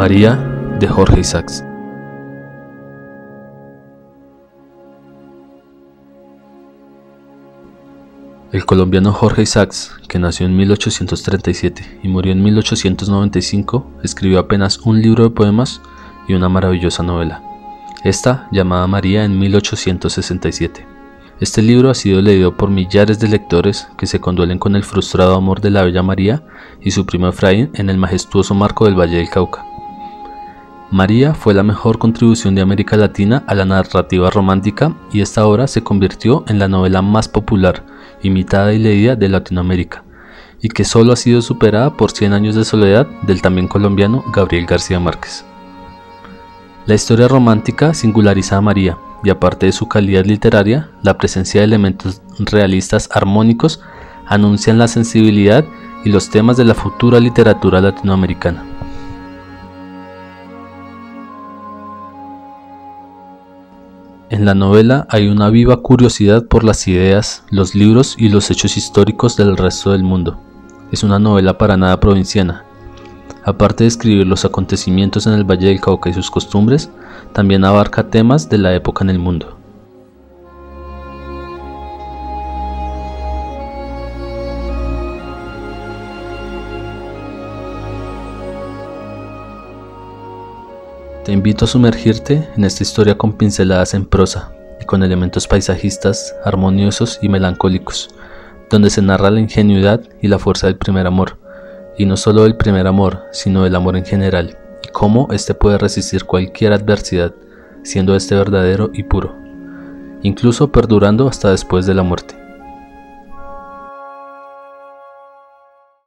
María de Jorge Isaacs. El colombiano Jorge Isaacs, que nació en 1837 y murió en 1895, escribió apenas un libro de poemas y una maravillosa novela, esta llamada María en 1867. Este libro ha sido leído por millares de lectores que se conduelen con el frustrado amor de la bella María y su primo Efraín en el majestuoso marco del Valle del Cauca. María fue la mejor contribución de América Latina a la narrativa romántica y esta obra se convirtió en la novela más popular, imitada y leída de Latinoamérica, y que solo ha sido superada por Cien años de soledad del también colombiano Gabriel García Márquez. La historia romántica singulariza a María, y aparte de su calidad literaria, la presencia de elementos realistas armónicos anuncian la sensibilidad y los temas de la futura literatura latinoamericana. En la novela hay una viva curiosidad por las ideas, los libros y los hechos históricos del resto del mundo. Es una novela para nada provinciana. Aparte de escribir los acontecimientos en el Valle del Cauca y sus costumbres, también abarca temas de la época en el mundo. Te invito a sumergirte en esta historia con pinceladas en prosa y con elementos paisajistas armoniosos y melancólicos, donde se narra la ingenuidad y la fuerza del primer amor, y no solo del primer amor, sino del amor en general, y cómo éste puede resistir cualquier adversidad, siendo éste verdadero y puro, incluso perdurando hasta después de la muerte.